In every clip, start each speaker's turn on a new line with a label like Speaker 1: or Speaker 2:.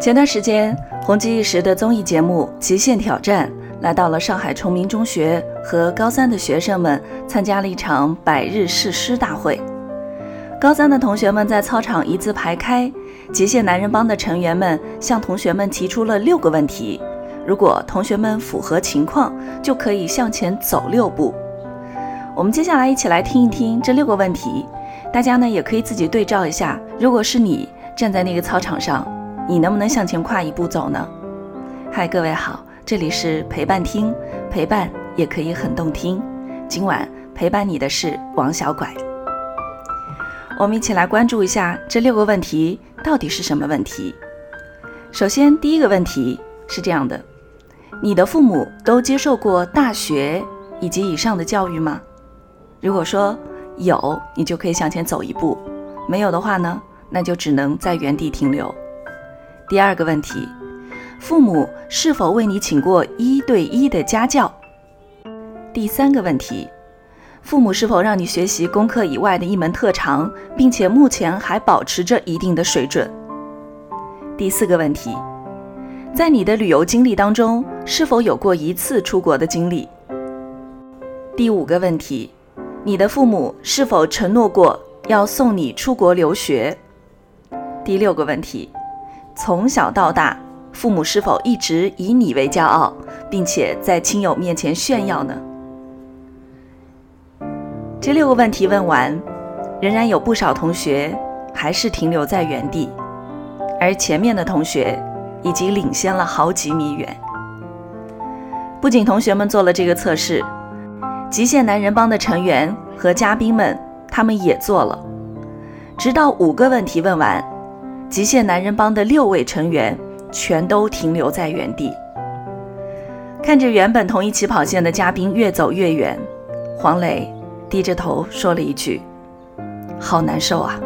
Speaker 1: 前段时间红极一时的综艺节目《极限挑战》来到了上海崇明中学，和高三的学生们参加了一场百日誓师大会。高三的同学们在操场一字排开，极限男人帮的成员们向同学们提出了六个问题，如果同学们符合情况，就可以向前走六步。我们接下来一起来听一听这六个问题，大家呢也可以自己对照一下，如果是你站在那个操场上。你能不能向前跨一步走呢？嗨，各位好，这里是陪伴听，陪伴也可以很动听。今晚陪伴你的是王小拐。我们一起来关注一下这六个问题到底是什么问题。首先，第一个问题是这样的：你的父母都接受过大学以及以上的教育吗？如果说有，你就可以向前走一步；没有的话呢，那就只能在原地停留。第二个问题，父母是否为你请过一对一的家教？第三个问题，父母是否让你学习功课以外的一门特长，并且目前还保持着一定的水准？第四个问题，在你的旅游经历当中，是否有过一次出国的经历？第五个问题，你的父母是否承诺过要送你出国留学？第六个问题。从小到大，父母是否一直以你为骄傲，并且在亲友面前炫耀呢？这六个问题问完，仍然有不少同学还是停留在原地，而前面的同学已经领先了好几米远。不仅同学们做了这个测试，极限男人帮的成员和嘉宾们他们也做了，直到五个问题问完。极限男人帮的六位成员全都停留在原地，看着原本同一起跑线的嘉宾越走越远，黄磊低着头说了一句：“好难受啊。”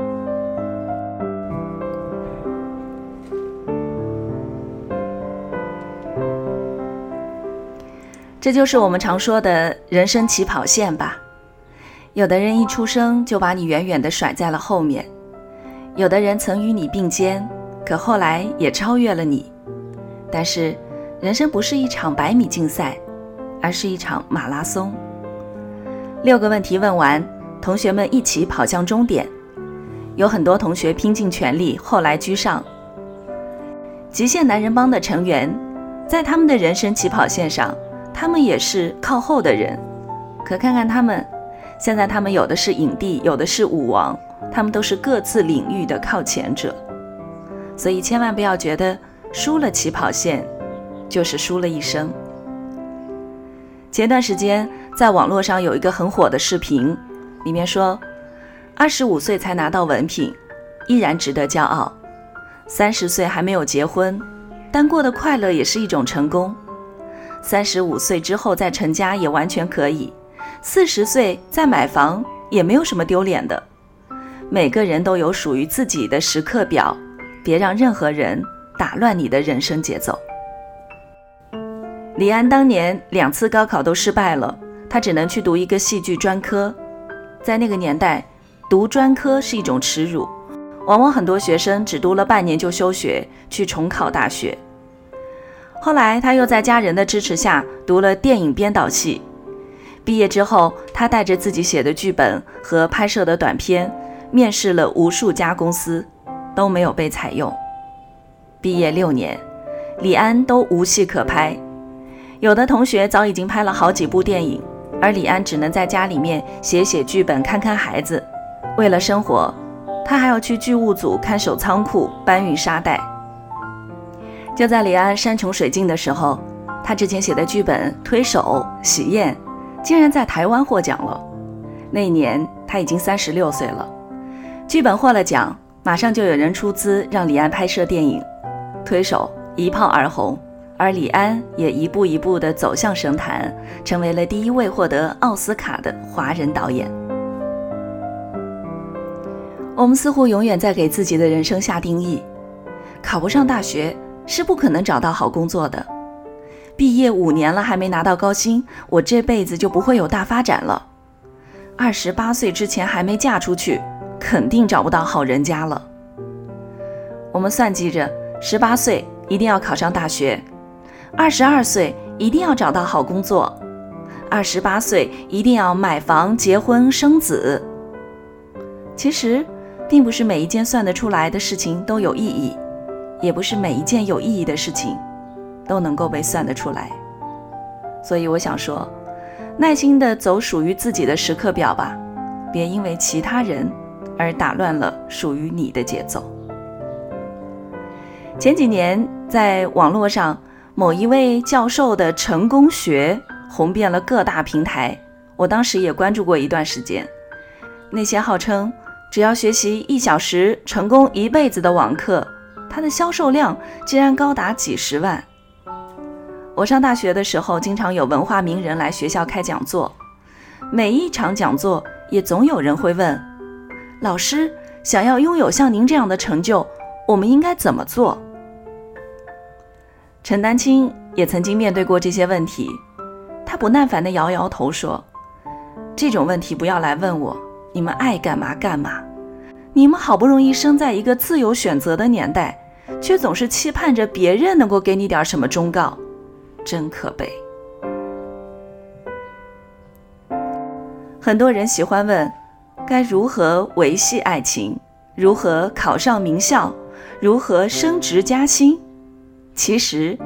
Speaker 1: 这就是我们常说的人生起跑线吧。有的人一出生就把你远远的甩在了后面。有的人曾与你并肩，可后来也超越了你。但是，人生不是一场百米竞赛，而是一场马拉松。六个问题问完，同学们一起跑向终点。有很多同学拼尽全力，后来居上。极限男人帮的成员，在他们的人生起跑线上，他们也是靠后的人。可看看他们，现在他们有的是影帝，有的是舞王。他们都是各自领域的靠前者，所以千万不要觉得输了起跑线就是输了一生。前段时间在网络上有一个很火的视频，里面说，二十五岁才拿到文凭，依然值得骄傲；三十岁还没有结婚，但过得快乐也是一种成功；三十五岁之后再成家也完全可以；四十岁再买房也没有什么丢脸的。每个人都有属于自己的时刻表，别让任何人打乱你的人生节奏。李安当年两次高考都失败了，他只能去读一个戏剧专科。在那个年代，读专科是一种耻辱，往往很多学生只读了半年就休学去重考大学。后来他又在家人的支持下读了电影编导系，毕业之后，他带着自己写的剧本和拍摄的短片。面试了无数家公司，都没有被采用。毕业六年，李安都无戏可拍。有的同学早已经拍了好几部电影，而李安只能在家里面写写剧本、看看孩子。为了生活，他还要去剧务组看守仓库、搬运沙袋。就在李安山穷水尽的时候，他之前写的剧本《推手》《喜宴》，竟然在台湾获奖了。那一年他已经三十六岁了。剧本获了奖，马上就有人出资让李安拍摄电影，推手一炮而红，而李安也一步一步地走向神坛，成为了第一位获得奥斯卡的华人导演。我们似乎永远在给自己的人生下定义：考不上大学是不可能找到好工作的；毕业五年了还没拿到高薪，我这辈子就不会有大发展了；二十八岁之前还没嫁出去。肯定找不到好人家了。我们算计着十八岁一定要考上大学，二十二岁一定要找到好工作，二十八岁一定要买房、结婚、生子。其实，并不是每一件算得出来的事情都有意义，也不是每一件有意义的事情都能够被算得出来。所以，我想说，耐心的走属于自己的时刻表吧，别因为其他人而打乱了属于你的节奏。前几年，在网络上，某一位教授的成功学红遍了各大平台。我当时也关注过一段时间。那些号称只要学习一小时成功一辈子的网课，它的销售量竟然高达几十万。我上大学的时候，经常有文化名人来学校开讲座，每一场讲座也总有人会问：“老师，想要拥有像您这样的成就，我们应该怎么做？”陈丹青也曾经面对过这些问题，他不耐烦地摇摇头说：“这种问题不要来问我，你们爱干嘛干嘛。你们好不容易生在一个自由选择的年代，却总是期盼着别人能够给你点什么忠告，真可悲。”很多人喜欢问，该如何维系爱情？如何考上名校？如何升职加薪？其实，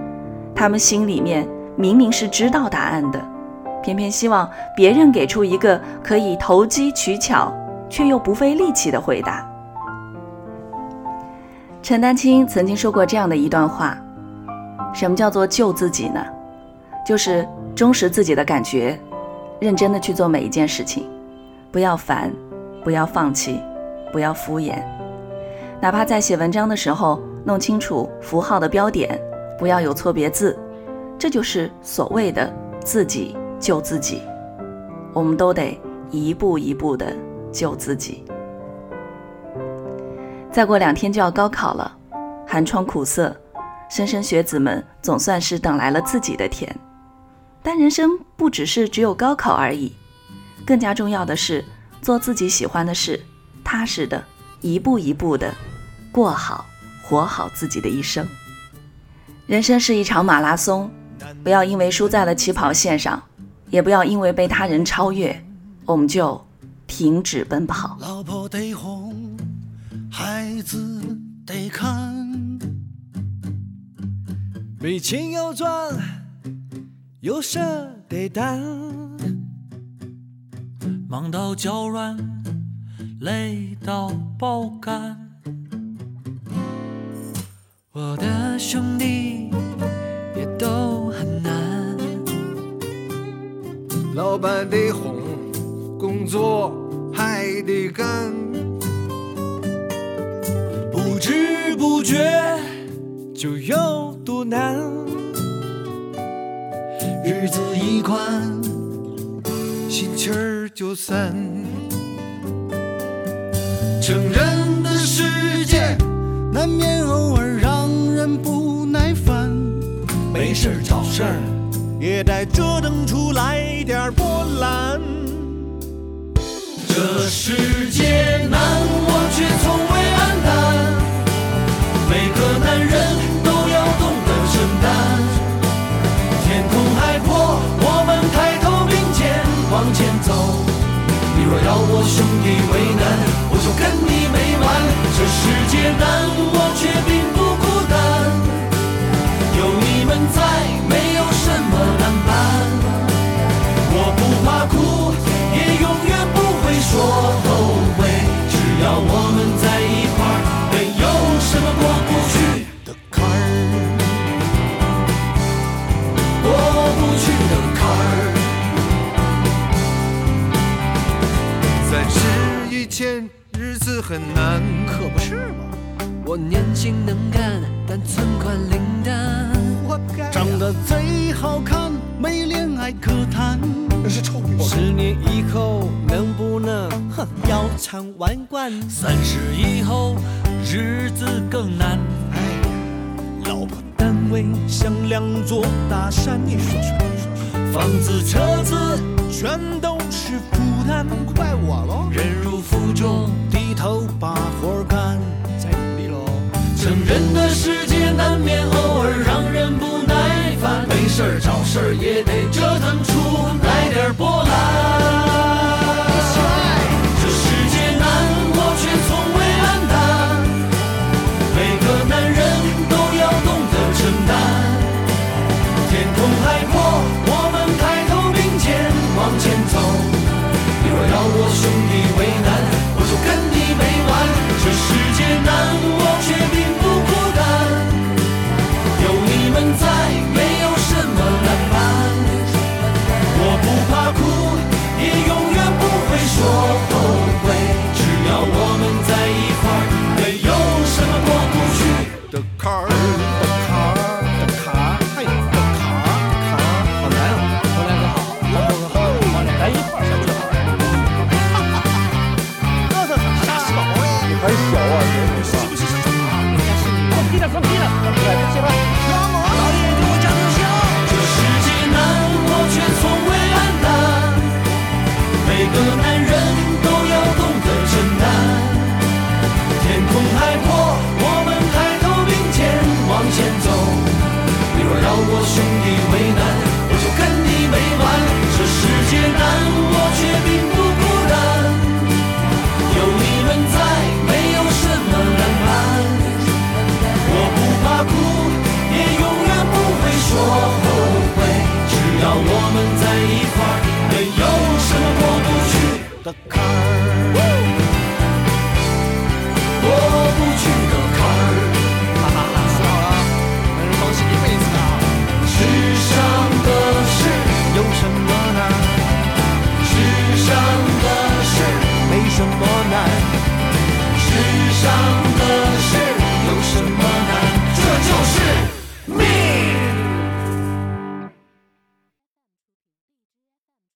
Speaker 1: 他们心里面明明是知道答案的，偏偏希望别人给出一个可以投机取巧却又不费力气的回答。陈丹青曾经说过这样的一段话：“什么叫做救自己呢？就是忠实自己的感觉，认真的去做每一件事情，不要烦，不要放弃，不要敷衍，哪怕在写文章的时候。”弄清楚符号的标点，不要有错别字，这就是所谓的自己救自己。我们都得一步一步的救自己。再过两天就要高考了，寒窗苦涩，莘莘学子们总算是等来了自己的甜。但人生不只是只有高考而已，更加重要的是做自己喜欢的事，踏实的一步一步的过好。活好自己的一生。人生是一场马拉松，不要因为输在了起跑线上，也不要因为被他人超越，我们就停止奔跑。老婆得哄，孩子得看，没钱要赚，有事得担，忙到脚软，累到爆肝。我的兄弟也都很难，老板得哄，工作还得干，不知不觉就有多难，日子一宽，心气儿就散，成人的世界难免偶尔让。人不耐烦，没事找事儿，也得折腾出来点波澜。这世界难，我却从未我年轻能干，但存款零蛋。长得贼好看，没恋爱可谈。是臭十年以后能不能哼腰缠万贯？三十以后日子更难。哎，老婆单位像两座大山，你说说。房子车子全都是负担，怪我喽。忍辱负重，低头把活干。
Speaker 2: 成人的世界难免偶尔让人不耐烦，没事儿找事儿也得折腾出来点波澜。